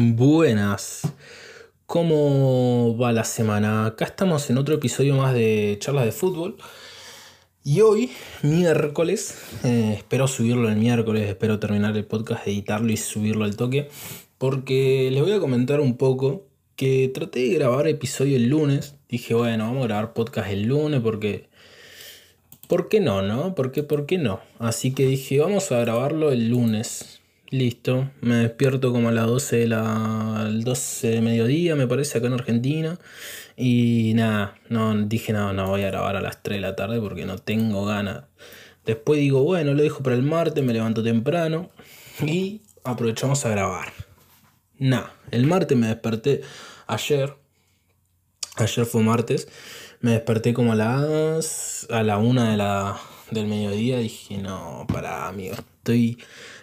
Buenas. ¿Cómo va la semana? Acá estamos en otro episodio más de charlas de fútbol. Y hoy, miércoles, eh, espero subirlo el miércoles, espero terminar el podcast, editarlo y subirlo al toque. Porque les voy a comentar un poco que traté de grabar episodio el lunes. Dije, bueno, vamos a grabar podcast el lunes porque... ¿Por qué no, no? ¿Por qué, por qué no? Así que dije, vamos a grabarlo el lunes. Listo, me despierto como a las 12 de la 12 de mediodía, me parece, acá en Argentina. Y nada, no dije nada, no, voy a grabar a las 3 de la tarde porque no tengo ganas. Después digo, bueno, lo dejo para el martes, me levanto temprano y aprovechamos a grabar. Nada, el martes me desperté ayer. Ayer fue martes. Me desperté como a las a la 1 de la del mediodía. Dije, no, para amigo, estoy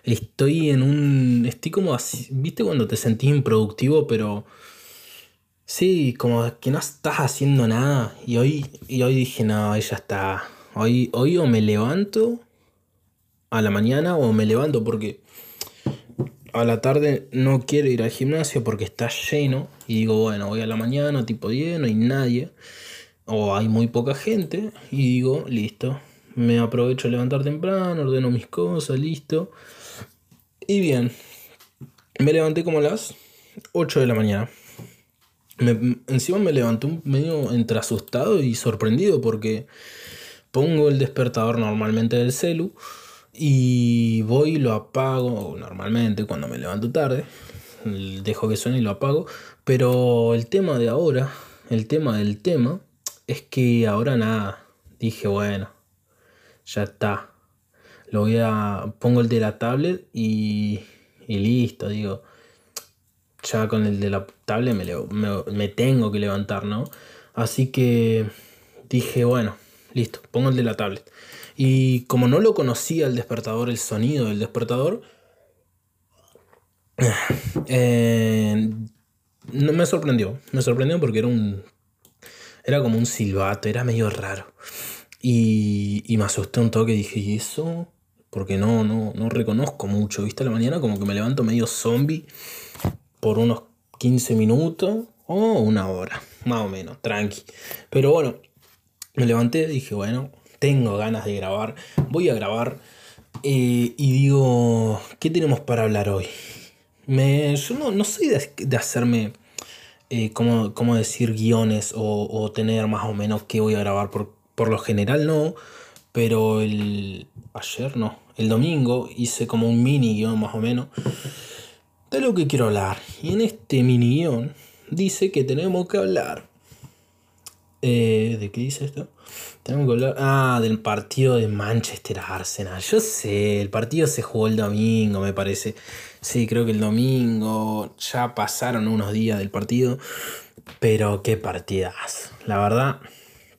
estoy en un. Estoy como así. ¿Viste cuando te sentís improductivo, pero. Sí, como que no estás haciendo nada. Y hoy, y hoy dije, no, ya está. Hoy, hoy o me levanto a la mañana o me levanto porque a la tarde no quiero ir al gimnasio porque está lleno. Y digo, bueno, voy a la mañana, tipo 10, no hay nadie. O hay muy poca gente. Y digo, listo. Me aprovecho a levantar temprano, ordeno mis cosas, listo. Y bien, me levanté como a las 8 de la mañana. encima me levanté medio entre asustado y sorprendido porque pongo el despertador normalmente del celu y voy y lo apago normalmente cuando me levanto tarde. Dejo que suene y lo apago. Pero el tema de ahora, el tema del tema, es que ahora nada. Dije, bueno, ya está lo voy a. pongo el de la tablet y. y listo, digo. Ya con el de la tablet me, me, tengo que levantar, ¿no? Así que dije, bueno, listo, pongo el de la tablet. Y como no lo conocía el despertador, el sonido del despertador, eh, no me sorprendió. Me sorprendió porque era un. Era como un silbato, era medio raro. Y, y me asusté un toque y dije, ¿y eso? porque no, no, no reconozco mucho. ¿Viste? A la mañana como que me levanto medio zombie por unos 15 minutos o una hora, más o menos, tranqui. Pero bueno, me levanté y dije, bueno, tengo ganas de grabar, voy a grabar. Eh, y digo, ¿qué tenemos para hablar hoy? Me, yo no, no soy de, hacerme, eh, como, decir, guiones o, o, tener más o menos qué voy a grabar. Por, por lo general no, pero el... ayer no, el domingo hice como un mini guion más o menos de lo que quiero hablar. Y en este mini guion dice que tenemos que hablar. Eh, ¿De qué dice esto? Tenemos que hablar. Ah, del partido de Manchester Arsenal. Yo sé, el partido se jugó el domingo, me parece. Sí, creo que el domingo. Ya pasaron unos días del partido. Pero qué partidazo. La verdad,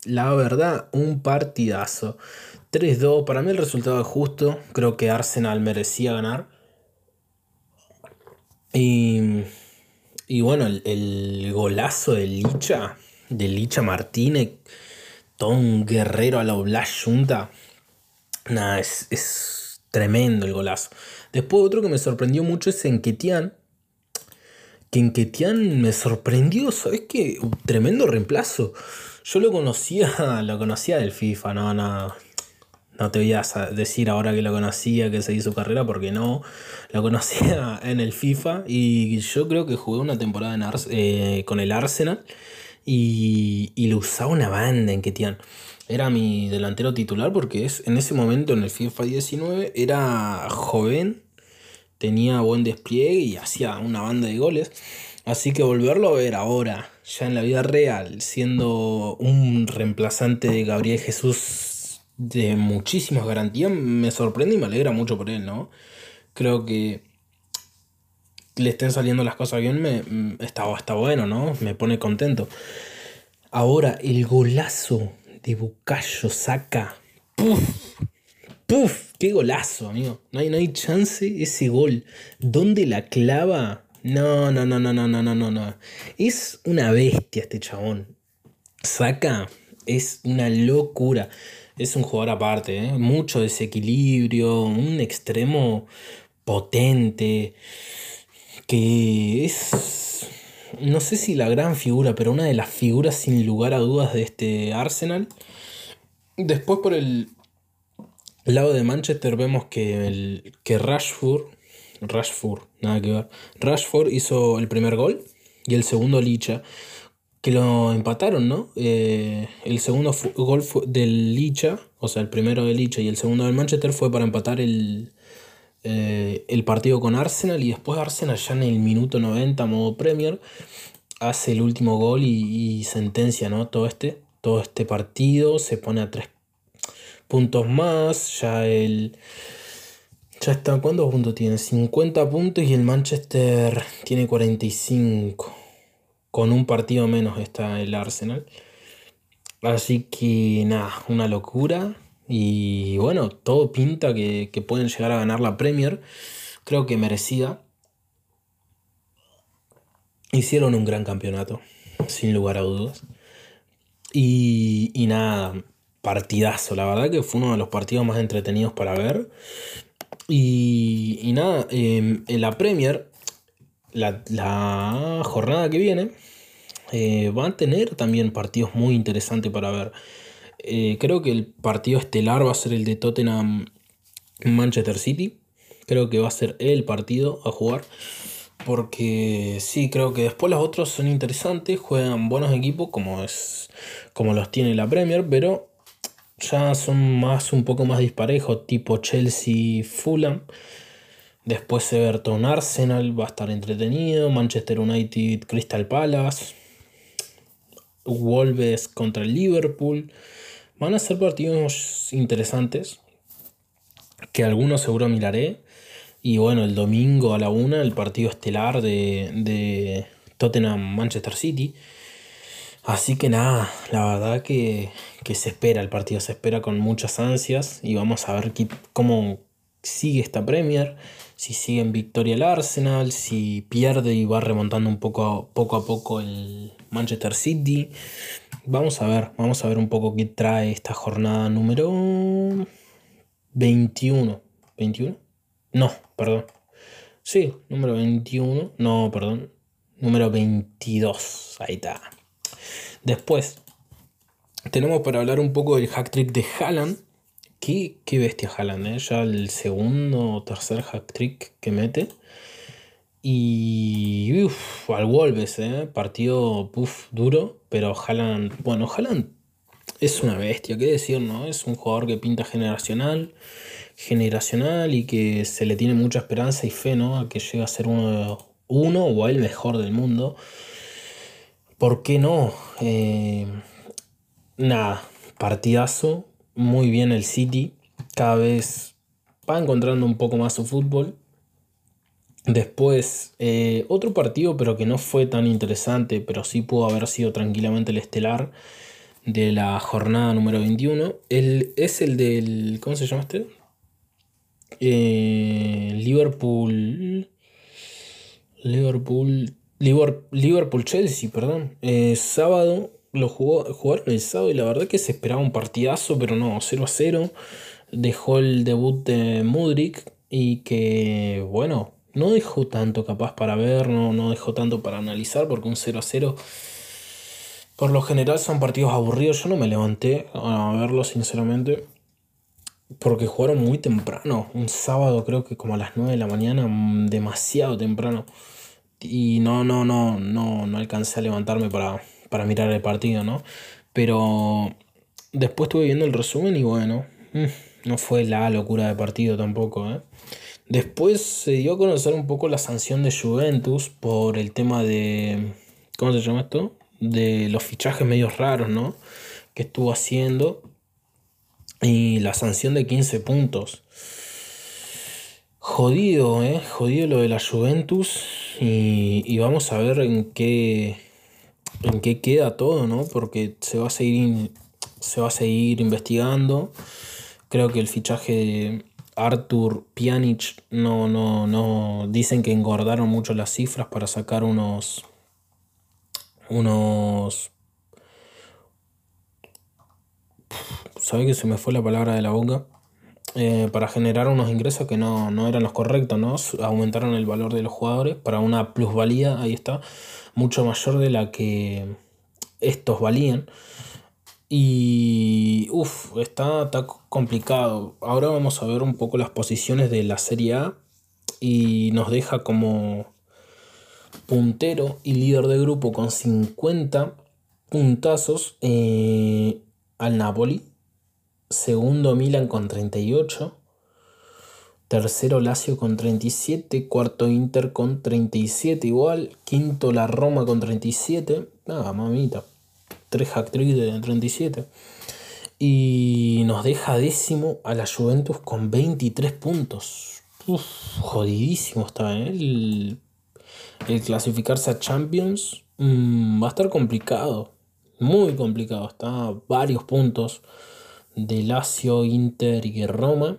la verdad, un partidazo. 3-2, para mí el resultado es justo. Creo que Arsenal merecía ganar. Y, y bueno, el, golazo de Licha, de Licha Martínez, todo guerrero a la Oblast Junta. Nada, es, es tremendo el golazo. Después otro que me sorprendió mucho es Enquetian. Que Enquetian me sorprendió, ¿sabes qué? Tremendo reemplazo. Yo lo conocía, lo conocía del FIFA, no, no, no te voy a decir ahora que lo conocía, que seguí su carrera, porque no. Lo conocía en el FIFA y yo creo que jugué una temporada en eh, con el Arsenal y, y lo usaba una banda en Ketian. Era mi delantero titular porque es, en ese momento en el FIFA 19 era joven, tenía buen despliegue y hacía una banda de goles. Así que volverlo a ver ahora, ya en la vida real, siendo un reemplazante de Gabriel Jesús de muchísimas garantías, me sorprende y me alegra mucho por él, ¿no? Creo que le estén saliendo las cosas bien, me, mm, está, está bueno, ¿no? Me pone contento. Ahora, el golazo de Bucayo saca. ¡Puf! ¡Puf! ¡Qué golazo, amigo! No hay, no hay chance ese gol. ¿Dónde la clava? No, no, no, no, no, no, no, no. Es una bestia este chabón. Saca. Es una locura es un jugador aparte, ¿eh? mucho desequilibrio, un extremo potente. que es, no sé si la gran figura, pero una de las figuras sin lugar a dudas de este Arsenal. Después por el lado de Manchester vemos que, que Rashford, Rashford, nada que ver, Rashford hizo el primer gol y el segundo Licha, que lo empataron, ¿no? Eh, el segundo gol del Licha, o sea, el primero del Licha y el segundo del Manchester fue para empatar el, eh, el partido con Arsenal y después Arsenal ya en el minuto 90 modo Premier hace el último gol y, sentencia ¿no? todo, este, todo este partido, se pone a tres puntos más, ya el... Ya está, ¿cuántos puntos tiene? 50 puntos y el Manchester tiene 45. Con un partido menos está el Arsenal. Así que nada, una locura. Y bueno, todo pinta que, pueden llegar a ganar la Premier. Creo que merecida. Hicieron un gran campeonato, sin lugar a dudas. Y, y nada, partidazo. La verdad que fue uno de los partidos más entretenidos para ver. Y, y nada, em, en la Premier, la, jornada que viene, eh, van a tener también partidos muy interesantes para ver. Eh, creo que el partido estelar va a ser el de Tottenham Manchester City. Creo que va a ser el partido a jugar. Porque sí, creo que después los otros son interesantes, juegan buenos equipos como, es, como los tiene la Premier, pero ya son más un poco más disparejos, tipo Chelsea Fulham. Después Everton Arsenal va a estar entretenido, Manchester United Crystal Palace, Wolves contra el Liverpool. Van a ser partidos interesantes. Que algunos seguro miraré. Y bueno, el domingo a la una, el partido estelar de, de Tottenham Manchester City. Así que nada, la verdad que, que, se espera el partido, se espera con muchas ansias y vamos a ver cómo sigue esta Premier, si sigue en victoria el Arsenal, si pierde y va remontando un poco poco, a poco el Manchester City. Vamos a ver, vamos a ver un poco qué trae esta jornada número 21. ¿21? No, perdón. Sí, número 21. No, perdón. Número 22. Ahí está. Después, tenemos para hablar un poco del hack trick de Haaland. Qué, qué bestia Haaland, ¿eh? Ya el segundo o tercer hack trick que mete. Y uf, al Wolves, ¿eh? partido puff, duro, pero Haaland, bueno, Haaland es una bestia, qué decir, ¿no? Es un jugador que pinta generacional, generacional y que se le tiene mucha esperanza y fe, ¿no? A que llegue a ser uno, uno o el mejor del mundo. ¿Por qué no? Eh, nada, partidazo, muy bien el City, cada vez va encontrando un poco más su fútbol Después, eh, otro partido, pero que no fue tan interesante, pero sí pudo haber sido tranquilamente el estelar de la jornada número 21. El, es el del. ¿Cómo se llama este? Eh, Liverpool. Liverpool. Liverpool Chelsea, perdón. Eh, sábado lo jugó, jugaron el sábado y la verdad que se esperaba un partidazo, pero no, 0 a 0. Dejó el debut de Mudrik y que, bueno, no dejó tanto capaz para ver, no, no dejó tanto para analizar, porque un 0 a 0 por lo general son partidos aburridos. Yo no me levanté a verlo, sinceramente, porque jugaron muy temprano. Un sábado, creo que como a las 9 de la mañana, mm, demasiado temprano. Y no, no, no, no, no alcancé a levantarme para, para mirar el partido, ¿no? Pero después estuve viendo el resumen y bueno, mm, no fue la locura de partido tampoco, ¿eh? Después se dio a conocer un poco la sanción de Juventus por el tema de. ¿Cómo se llama esto? De los fichajes medios raros, ¿no? Que estuvo haciendo. Y la sanción de 15 puntos. Jodido, ¿eh? Jodido lo de la Juventus. Y, vamos a ver en qué, en qué queda todo, ¿no? Porque se va a seguir, se va a seguir investigando. Creo que el fichaje de Arthur Pjanic no, no, no. Dicen que engordaron mucho las cifras para sacar unos. Unos. ¿Sabe que se me fue la palabra de la boca? Eh, para generar unos ingresos que no, no, eran los correctos, ¿no? Aumentaron el valor de los jugadores para una plusvalía, ahí está, mucho mayor de la que estos valían. Y uff, está, está complicado. Ahora vamos a ver un poco las posiciones de la Serie A y nos deja como puntero y líder de grupo con 50 puntazos eh, al Napoli. Segundo Milan con 38. Tercero Lazio con 37. Cuarto Inter con 37 igual. Quinto la Roma con 37. Nada, mamita. 3 hack de 37. Y nos deja décimo a la Juventus con 23 puntos. Jodidísimo está, ¿eh? El, clasificarse a Champions mm, va a estar complicado. Muy complicado. Está varios puntos de Lazio, Inter y Roma.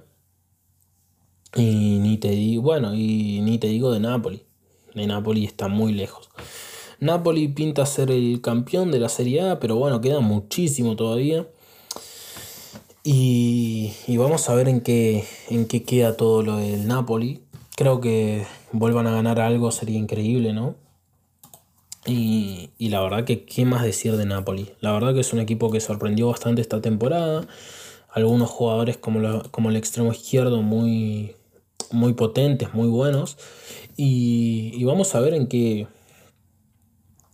Y ni te digo, bueno, y ni te digo de Napoli. De Napoli está muy lejos. Napoli pinta ser el campeón de la Serie A, pero bueno, queda muchísimo todavía. Y, vamos a ver en qué, en qué queda todo lo del Napoli. Creo que vuelvan a ganar algo sería increíble, ¿no? Y, la verdad que, ¿qué más decir de Napoli? La verdad que es un equipo que sorprendió bastante esta temporada. Algunos jugadores como, como el extremo izquierdo muy, muy potentes, muy buenos. Y, y vamos a ver en qué,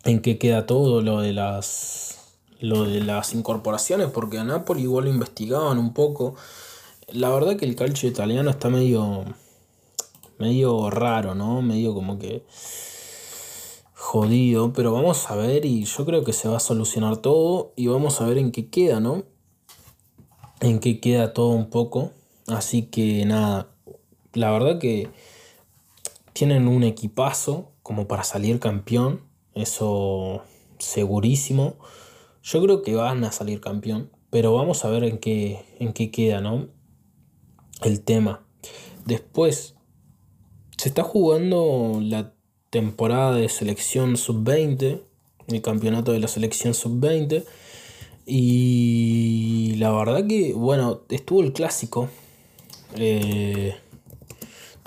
en qué queda todo lo de las lo de las incorporaciones, porque a Napoli igual lo investigaban un poco. La verdad que el calcio italiano está medio medio raro, ¿no? Medio como que jodido, pero vamos a ver y yo creo que se va a solucionar todo y vamos a ver en qué queda, ¿no? En qué queda todo un poco. Así que nada, la verdad que tienen un equipazo como para salir campeón eso segurísimo. Yo creo que van a salir campeón, pero vamos a ver en qué, en qué queda, ¿no? El tema. Después, se está jugando la temporada de selección sub-20, el campeonato de la selección sub-20. Y la verdad que, bueno, estuvo el clásico. Eh,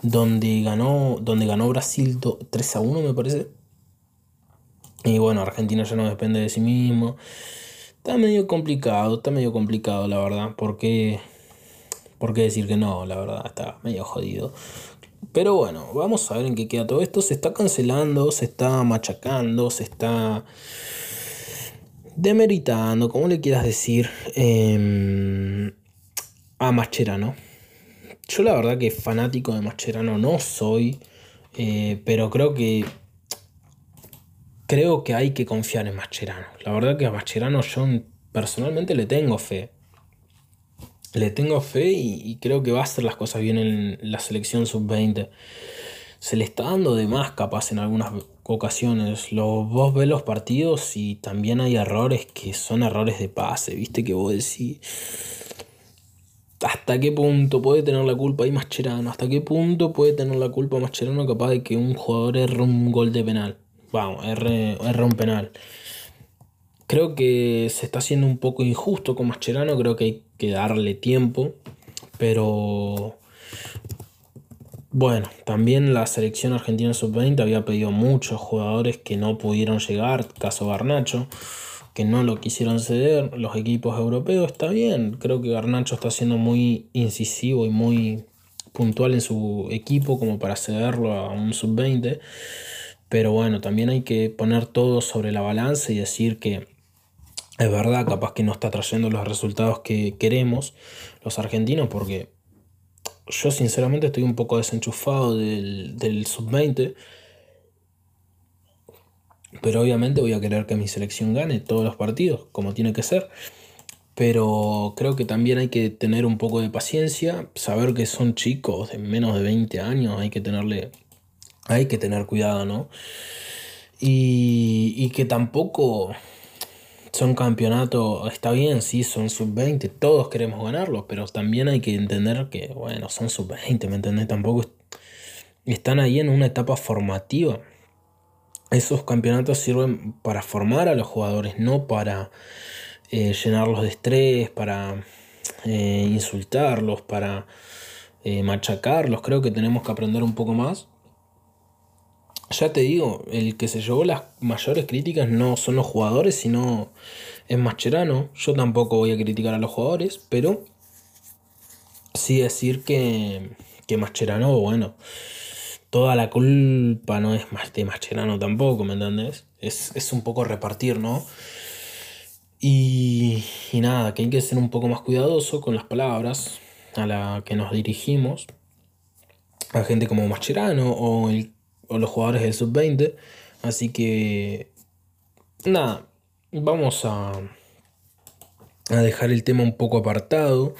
donde ganó, donde ganó Brasil 3 a 1, me parece. Y bueno, Argentina ya no depende de sí mismo. Está medio complicado, está medio complicado, la verdad. ¿Por qué, ¿Por qué decir que no? La verdad, está medio jodido. Pero bueno, vamos a ver en qué queda todo esto. Se está cancelando, se está machacando, se está demeritando, como le quieras decir, eh, a Mascherano. Yo la verdad que fanático de Mascherano no soy, eh, pero creo que creo que hay que confiar en Mascherano. La verdad que a Mascherano yo personalmente le tengo fe. Le tengo fe y, creo que va a hacer las cosas bien en la selección sub-20. Se le está dando de más capaz en algunas ocasiones. Los, vos ves los partidos y también hay errores que son errores de pase, viste que vos decís hasta qué punto puede tener la culpa ahí Mascherano, hasta qué punto puede tener la culpa Mascherano capaz de que un jugador erre un gol de penal vamos, R, un penal. Creo que se está haciendo un poco injusto con Mascherano, creo que hay que darle tiempo, pero bueno, también la selección argentina sub-20 había pedido muchos jugadores que no pudieron llegar, caso Garnacho, que no lo quisieron ceder, los equipos europeos, está bien, creo que Garnacho está siendo muy incisivo y muy puntual en su equipo como para cederlo a un sub-20. Pero bueno, también hay que poner todo sobre la balanza y decir que es verdad, capaz que no está trayendo los resultados que queremos los argentinos, porque yo sinceramente estoy un poco desenchufado del, del sub-20. Pero obviamente voy a querer que mi selección gane todos los partidos, como tiene que ser. Pero creo que también hay que tener un poco de paciencia, saber que son chicos de menos de 20 años, hay que tenerle hay que tener cuidado, ¿no? Y, que tampoco son campeonatos, está bien, sí, son sub-20, todos queremos ganarlos, pero también hay que entender que, bueno, son sub-20, ¿me entendés? Tampoco están ahí en una etapa formativa. Esos campeonatos sirven para formar a los jugadores, no para eh, llenarlos de estrés, para eh, insultarlos, para eh, machacarlos. Creo que tenemos que aprender un poco más. Ya te digo, el que se llevó las mayores críticas no son los jugadores, sino es Mascherano. Yo tampoco voy a criticar a los jugadores, pero sí decir que, que Mascherano, bueno, toda la culpa no es de Mascherano tampoco, ¿me entendés? Es, un poco repartir, ¿no? Y, y nada, que hay que ser un poco más cuidadoso con las palabras a la que nos dirigimos. A gente como Mascherano o, o los jugadores del sub-20. Así que, nada, vamos a, a dejar el tema un poco apartado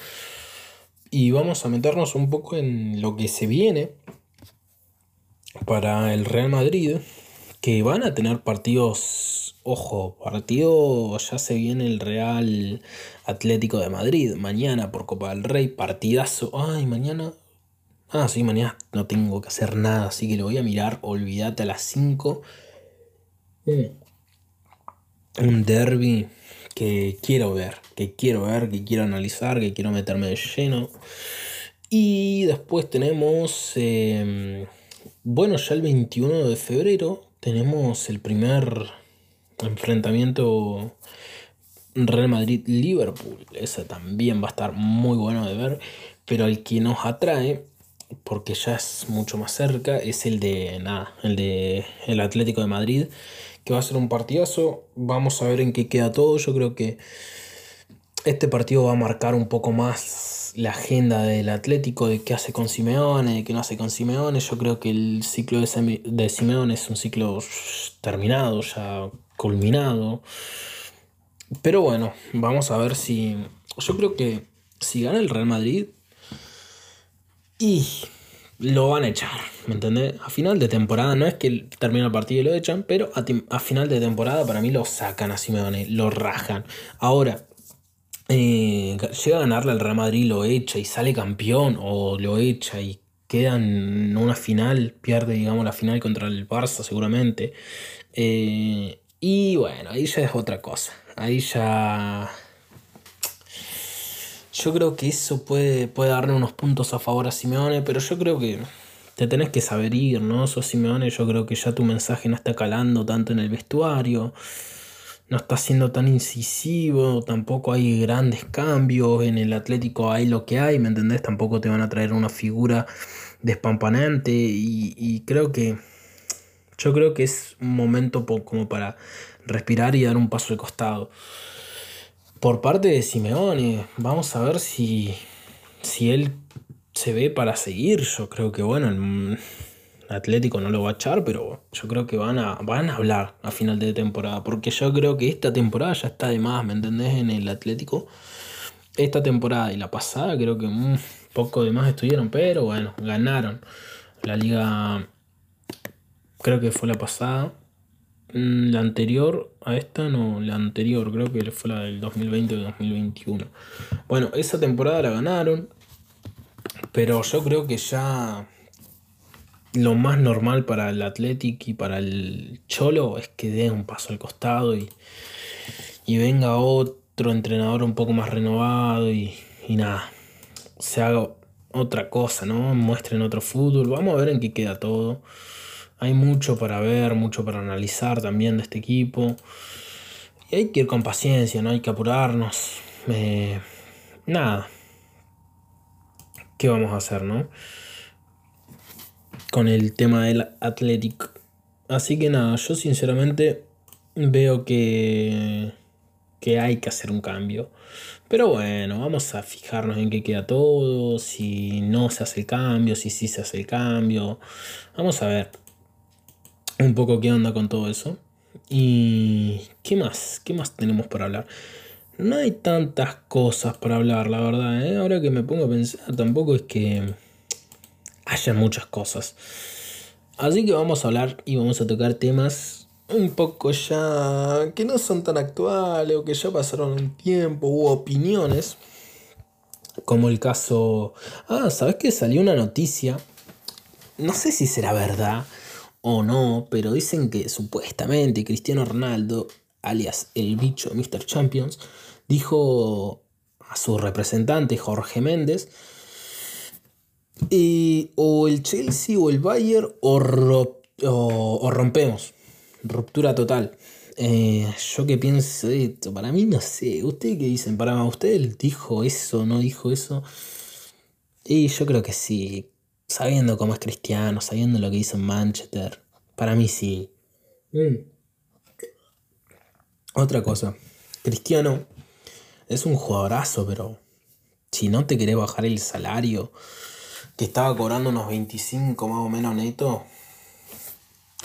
y vamos a meternos un poco en lo que se viene para el Real Madrid, que van a tener partidos, ojo, partido, ya se viene el Real Atlético de Madrid, mañana por Copa del Rey, partidazo, ay, mañana, ah, sí, mañana no tengo que hacer nada, así que lo voy a mirar, olvídate a las 5. Un derby que quiero ver, que quiero ver, que quiero analizar, que quiero meterme de lleno. Y después tenemos... Em, bueno, ya el 21 de febrero tenemos el primer enfrentamiento Real Madrid-Liverpool. Ese también va a estar muy bueno de ver. Pero el que nos atrae, porque ya es mucho más cerca, es el de nada, el de el Atlético de Madrid, que va a ser un partidazo. Vamos a ver en qué queda todo. Yo creo que este partido va a marcar un poco más la agenda del Atlético, de qué hace con Simeone, de qué no hace con Simeone. Yo creo que el ciclo de, de Simeone es un ciclo terminado, ya culminado. Pero bueno, vamos a ver si. Yo creo que si gana el Real Madrid. Y lo van a echar, ¿me entendés? A final de temporada, no es que termina el partido y lo echan, pero a, final de temporada para mí lo sacan a Simeone, lo rajan. Ahora, eh, llega a ganarle al Real Madrid, lo echa y sale campeón, o lo echa y queda en una final, pierde, digamos, la final contra el Barça seguramente. Eh, y bueno, ahí ya es otra cosa. Ahí ya. Yo creo que eso puede, puede darle unos puntos a favor a Simeone, pero yo creo que te tenés que saber ir, ¿no? Sos Simeone, yo creo que ya tu mensaje no está calando tanto en el vestuario no está siendo tan incisivo, tampoco hay grandes cambios, en el Atlético hay lo que hay, ¿me entendés? Tampoco te van a traer una figura despampanante y, creo que yo creo que es un momento como para respirar y dar un paso de costado. Por parte de Simeone, vamos a ver si, si él se ve para seguir. Yo creo que bueno, Atlético no lo va a echar, pero yo creo que van a, van a hablar a final de temporada. Porque yo creo que esta temporada ya está de más, ¿me entendés? En el Atlético. Esta temporada y la pasada creo que un poco de más estuvieron, pero bueno, ganaron. La liga, creo que fue la pasada. Mm, la anterior a esta, no, la anterior, creo que fue la del 2020 o 2021. Bueno, esa temporada la ganaron, pero yo creo que ya lo más normal para el Athletic y para el Cholo es que dé un paso al costado y, y venga otro entrenador un poco más renovado y, y, nada, se haga otra cosa, ¿no? Muestren otro fútbol, vamos a ver en qué queda todo. Hay mucho para ver, mucho para analizar también de este equipo. Y hay que ir con paciencia, no hay que apurarnos. Eh, nada. ¿Qué vamos a hacer, no? con el tema del Athletic. Así que nada, yo sinceramente veo que, que hay que hacer un cambio. Pero bueno, vamos a fijarnos en qué queda todo, si no se hace el cambio, si sí se hace el cambio. Vamos a ver un poco qué onda con todo eso. Y qué más, qué más tenemos para hablar. No hay tantas cosas para hablar, la verdad. ¿eh? Ahora que me pongo a pensar, tampoco es que haya muchas cosas. Así que vamos a hablar y vamos a tocar temas un poco ya que no son tan actuales o que ya pasaron un tiempo u opiniones. Como el caso... Ah, ¿sabes que salió una noticia? No sé si será verdad o no, pero dicen que supuestamente Cristiano Ronaldo, alias el bicho Mr. Champions, dijo a su representante Jorge Méndez. Y o el Chelsea o el Bayern o, o, rompemos. Ruptura total. Eh, yo que pienso esto, para mí no sé. ¿Ustedes qué dicen? ¿Para usted dijo eso, no dijo eso? Y yo creo que sí. Sabiendo cómo es cristiano, sabiendo lo que hizo en Manchester. Para mí sí. Mm. Otra cosa. Cristiano es un jugadorazo, pero si no te querés bajar el salario, que estaba cobrando unos 25 más o menos netos,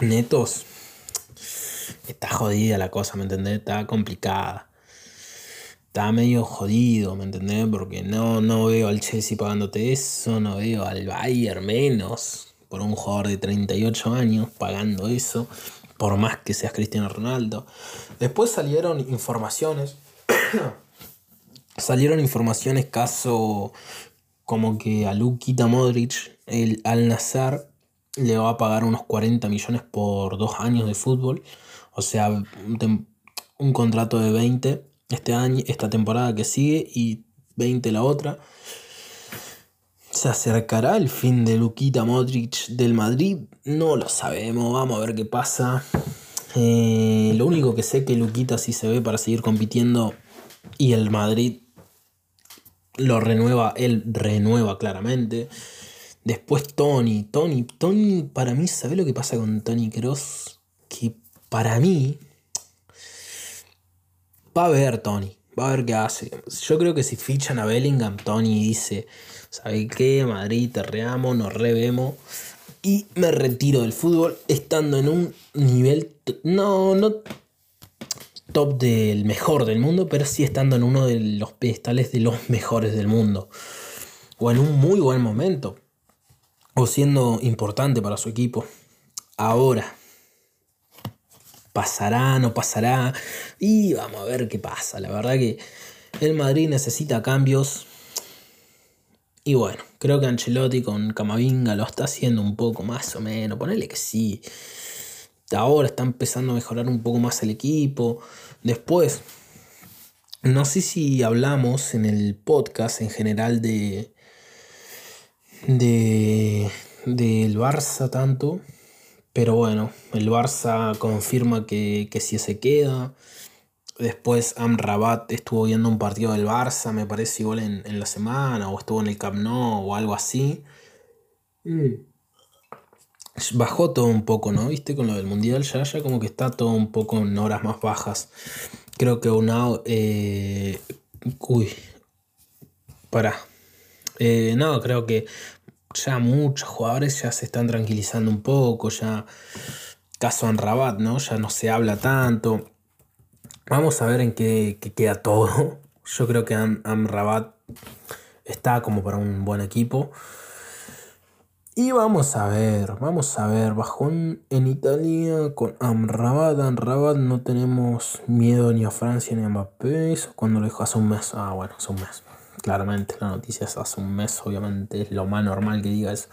netos, está jodida la cosa, ¿me entendés? Está complicada. Está medio jodido, ¿me entendés? Porque no, no veo al Chelsea pagándote eso, no veo al Bayern menos por un jugador de 38 años pagando eso, por más que seas Cristiano Ronaldo. Después salieron informaciones salieron informaciones caso como que a Lukita Modric, el Al Nazar, le va a pagar unos 40 millones por dos años de fútbol. O sea, un, contrato de 20 este año, esta temporada que sigue y 20 la otra. ¿Se acercará el fin de Lukita Modric del Madrid? No lo sabemos, vamos a ver qué pasa. Eh, lo único que sé que Luquita sí se ve para seguir compitiendo y el Madrid lo renueva, él renueva claramente. Después Tony, Tony, Tony, para mí, ¿sabe lo que pasa con Tony Cross? Que para mí va a ver Tony, va a ver qué hace. Yo creo que si fichan a Bellingham, Tony dice, ¿sabe qué? Madrid, te reamo, nos revemos. Y me retiro del fútbol estando en un nivel, no, no top del mejor del mundo, pero sí estando en uno de los pedestales de los mejores del mundo. O en un muy buen momento. O siendo importante para su equipo. Ahora. ¿Pasará? ¿No pasará? Y vamos a ver qué pasa. La verdad que el Madrid necesita cambios. Y bueno, creo que Ancelotti con Camavinga lo está haciendo un poco más o menos. Ponele que sí ahora está empezando a mejorar un poco más el equipo. Después, no sé si hablamos en el podcast en general de. de. del Barça tanto. Pero bueno, el Barça confirma que, que si se queda. Después Amrabat estuvo viendo un partido del Barça, me parece igual en, la semana, o estuvo en el Camp Nou o algo así. Mm bajó todo un poco, ¿no? ¿Viste? Con lo del mundial ya, ya como que está todo un poco en horas más bajas. Creo que una... Eh, uy. Para. Eh, no, creo que ya muchos jugadores ya se están tranquilizando un poco, ya... Caso Anrabat, ¿no? Ya no se habla tanto. Vamos a ver en qué, queda todo. Yo creo que Amrabat está como para un buen equipo. Y vamos a ver, vamos a ver, bajón en Italia con Amrabat. Amrabat no tenemos miedo ni a Francia ni a Mbappé. Cuando lo dejó hace un mes. Ah, bueno, hace un mes. Claramente la noticia es hace un mes, obviamente es lo más normal que digas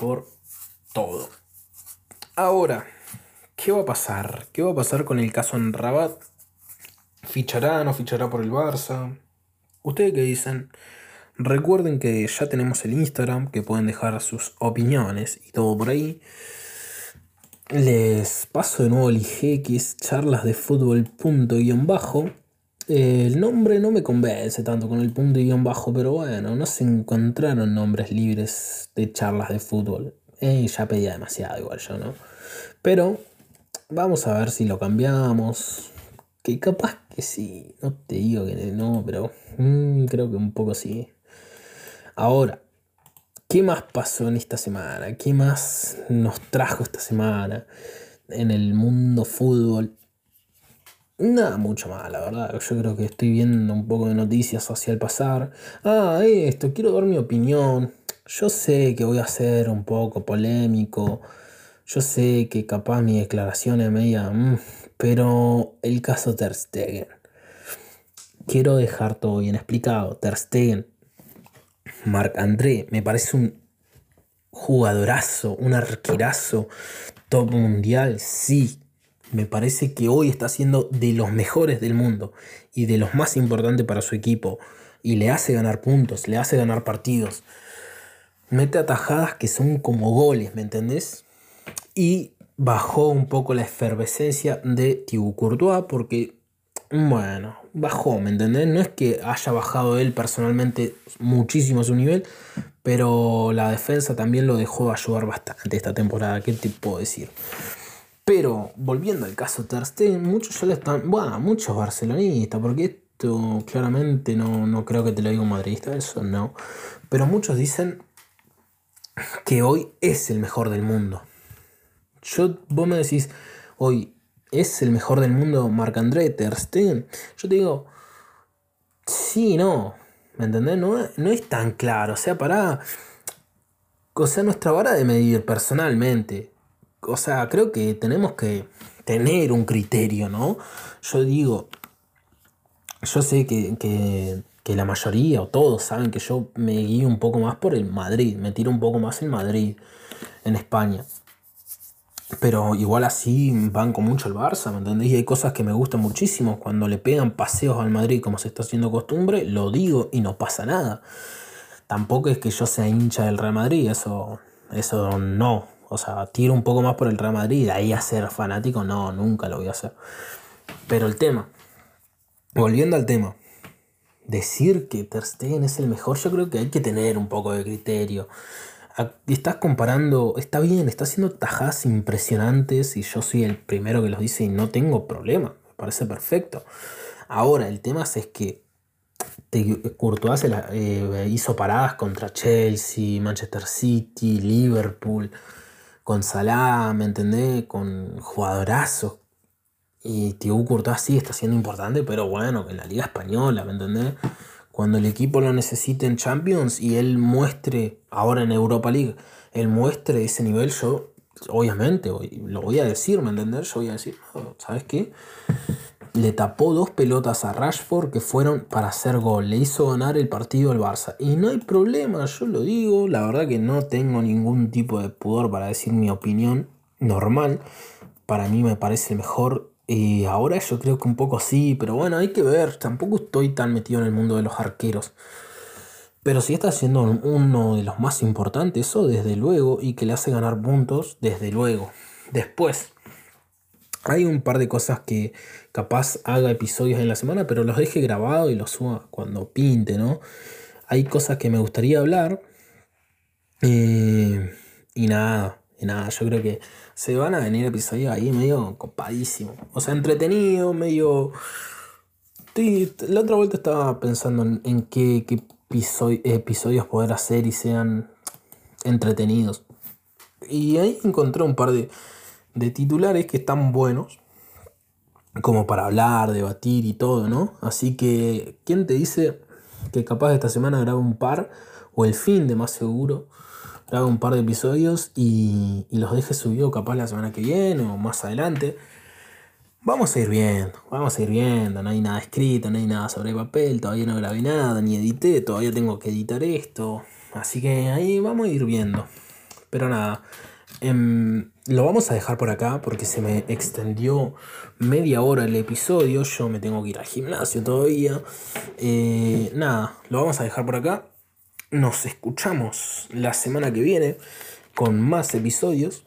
por todo. Ahora, ¿qué va a pasar? ¿Qué va a pasar con el caso Amrabat? ¿Fichará, no fichará por el Barça? ¿Ustedes qué dicen? Recuerden que ya tenemos el Instagram, que pueden dejar sus opiniones y todo por ahí. Les paso de nuevo el IG, que charlas de fútbol punto guion bajo. El nombre no me convence tanto con el punto y guion bajo, pero bueno, no se encontraron nombres libres de charlas de fútbol. Eh, ya pedía demasiado igual yo, ¿no? Pero vamos a ver si lo cambiamos. Que capaz que sí, no te digo que no, pero mm, creo que un poco sí. Ahora, ¿qué más pasó en esta semana? ¿Qué más nos trajo esta semana en el mundo fútbol? Nada mucho más, la verdad. Yo creo que estoy viendo un poco de noticias hacia el pasar. Ah, esto, quiero dar mi opinión. Yo sé que voy a ser un poco polémico. Yo sé que capaz mi declaración es media... Mm, pero el caso Ter Stegen. Quiero dejar todo bien explicado. Ter Stegen Marc André me parece un jugadorazo, un arquerazo top mundial, sí. Me parece que hoy está siendo de los mejores del mundo y de los más importantes para su equipo. y le hace ganar puntos, le hace ganar partidos. Mete atajadas que son como goles, ¿me entendés? Y bajó un poco la efervescencia de Thibaut Courtois porque, bueno, bajó, ¿me entendés? No es que haya bajado él personalmente muchísimo su nivel, pero la defensa también lo dejó ayudar bastante esta temporada, ¿qué te puedo decir? Pero volviendo al caso Ter muchos ya le están, bueno, muchos barcelonistas, porque esto claramente no, no creo que te lo diga un madridista, eso no, pero muchos dicen que hoy es el mejor del mundo. Yo, vos me decís, hoy es el mejor del mundo Marc-André Ter. Yo te digo, sí, no, ¿Me entendés? No, no es tan claro. O sea, para. O sea, nuestra vara de medir personalmente. O sea, creo que tenemos que tener un criterio, ¿no? Yo digo. Yo sé que, que, la mayoría o todos saben que yo me guío un poco más por el Madrid. Me tiro un poco más en Madrid, en España. Pero igual así banco mucho el Barça, ¿me entendés? Y hay cosas que me gustan muchísimo. Cuando le pegan paseos al Madrid como se está haciendo costumbre, lo digo y no pasa nada. Tampoco es que yo sea hincha del Real Madrid, eso, eso no. O sea, tiro un poco más por el Real Madrid, de ahí a ser fanático, no, nunca lo voy a hacer. Pero el tema, volviendo al tema, decir que Ter Stegen es el mejor, yo creo que hay que tener un poco de criterio estás comparando, está bien, está haciendo tajadas impresionantes y yo soy el primero que los dice y no tengo problema, me parece perfecto. Ahora, el tema es, que Courtois eh, hizo paradas contra Chelsea, Manchester City, Liverpool, con Salah, ¿me entendés? Con jugadorazos. Y Thibaut Courtois sí está siendo importante, pero bueno, en la Liga Española, ¿me entendés? cuando el equipo lo necesite en Champions y él muestre, ahora en Europa League, él muestre ese nivel, yo obviamente lo voy a decir, ¿me entendés? Yo voy a decir, ¿sabes qué? Le tapó dos pelotas a Rashford que fueron para hacer gol. Le hizo ganar el partido al Barça. Y no hay problema, yo lo digo. La verdad que no tengo ningún tipo de pudor para decir mi opinión normal. Para mí me parece mejor y ahora yo creo que un poco sí, pero bueno, hay que ver. Tampoco estoy tan metido en el mundo de los arqueros. Pero si está siendo uno de los más importantes, eso desde luego, y que le hace ganar puntos, desde luego. Después, hay un par de cosas que capaz haga episodios en la semana, pero los deje grabado y los suba cuando pinte, ¿no? Hay cosas que me gustaría hablar. Eh, y nada, y nada, yo creo que se van a venir episodios ahí medio copadísimo. O sea, entretenido, medio. la otra vuelta estaba pensando en, qué, episodios poder hacer y sean entretenidos. Y ahí encontré un par de, de titulares que están buenos. Como para hablar, debatir y todo, ¿no? Así que, ¿quién te dice que capaz esta semana grabe un par? O el fin de más seguro haga un par de episodios y, los deje subido capaz la semana que viene o más adelante. Vamos a ir viendo, vamos a ir viendo, no hay nada escrito, no hay nada sobre papel, todavía no grabé nada, ni edité, todavía tengo que editar esto. Así que ahí vamos a ir viendo. Pero nada, em, lo vamos a dejar por acá porque se me extendió media hora el episodio. Yo me tengo que ir al gimnasio todavía. Eh, nada, lo vamos a dejar por acá. Nos escuchamos la semana que viene con más episodios.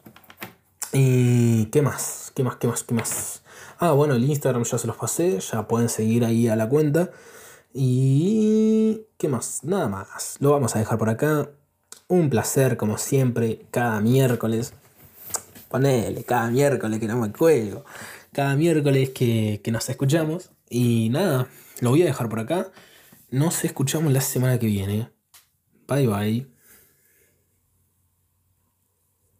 ¿Y qué más? ¿Qué más? ¿Qué más? ¿Qué más? Ah, bueno, el Instagram ya se los pasé, ya pueden seguir ahí a la cuenta. Y... ¿Qué más? Nada más. Lo vamos a dejar por acá. Un placer, como siempre, cada miércoles. Ponele, cada miércoles que no me cuelgo. Cada miércoles que, que nos escuchamos. Y nada, lo voy a dejar por acá. Nos escuchamos la semana que viene. Bye bye.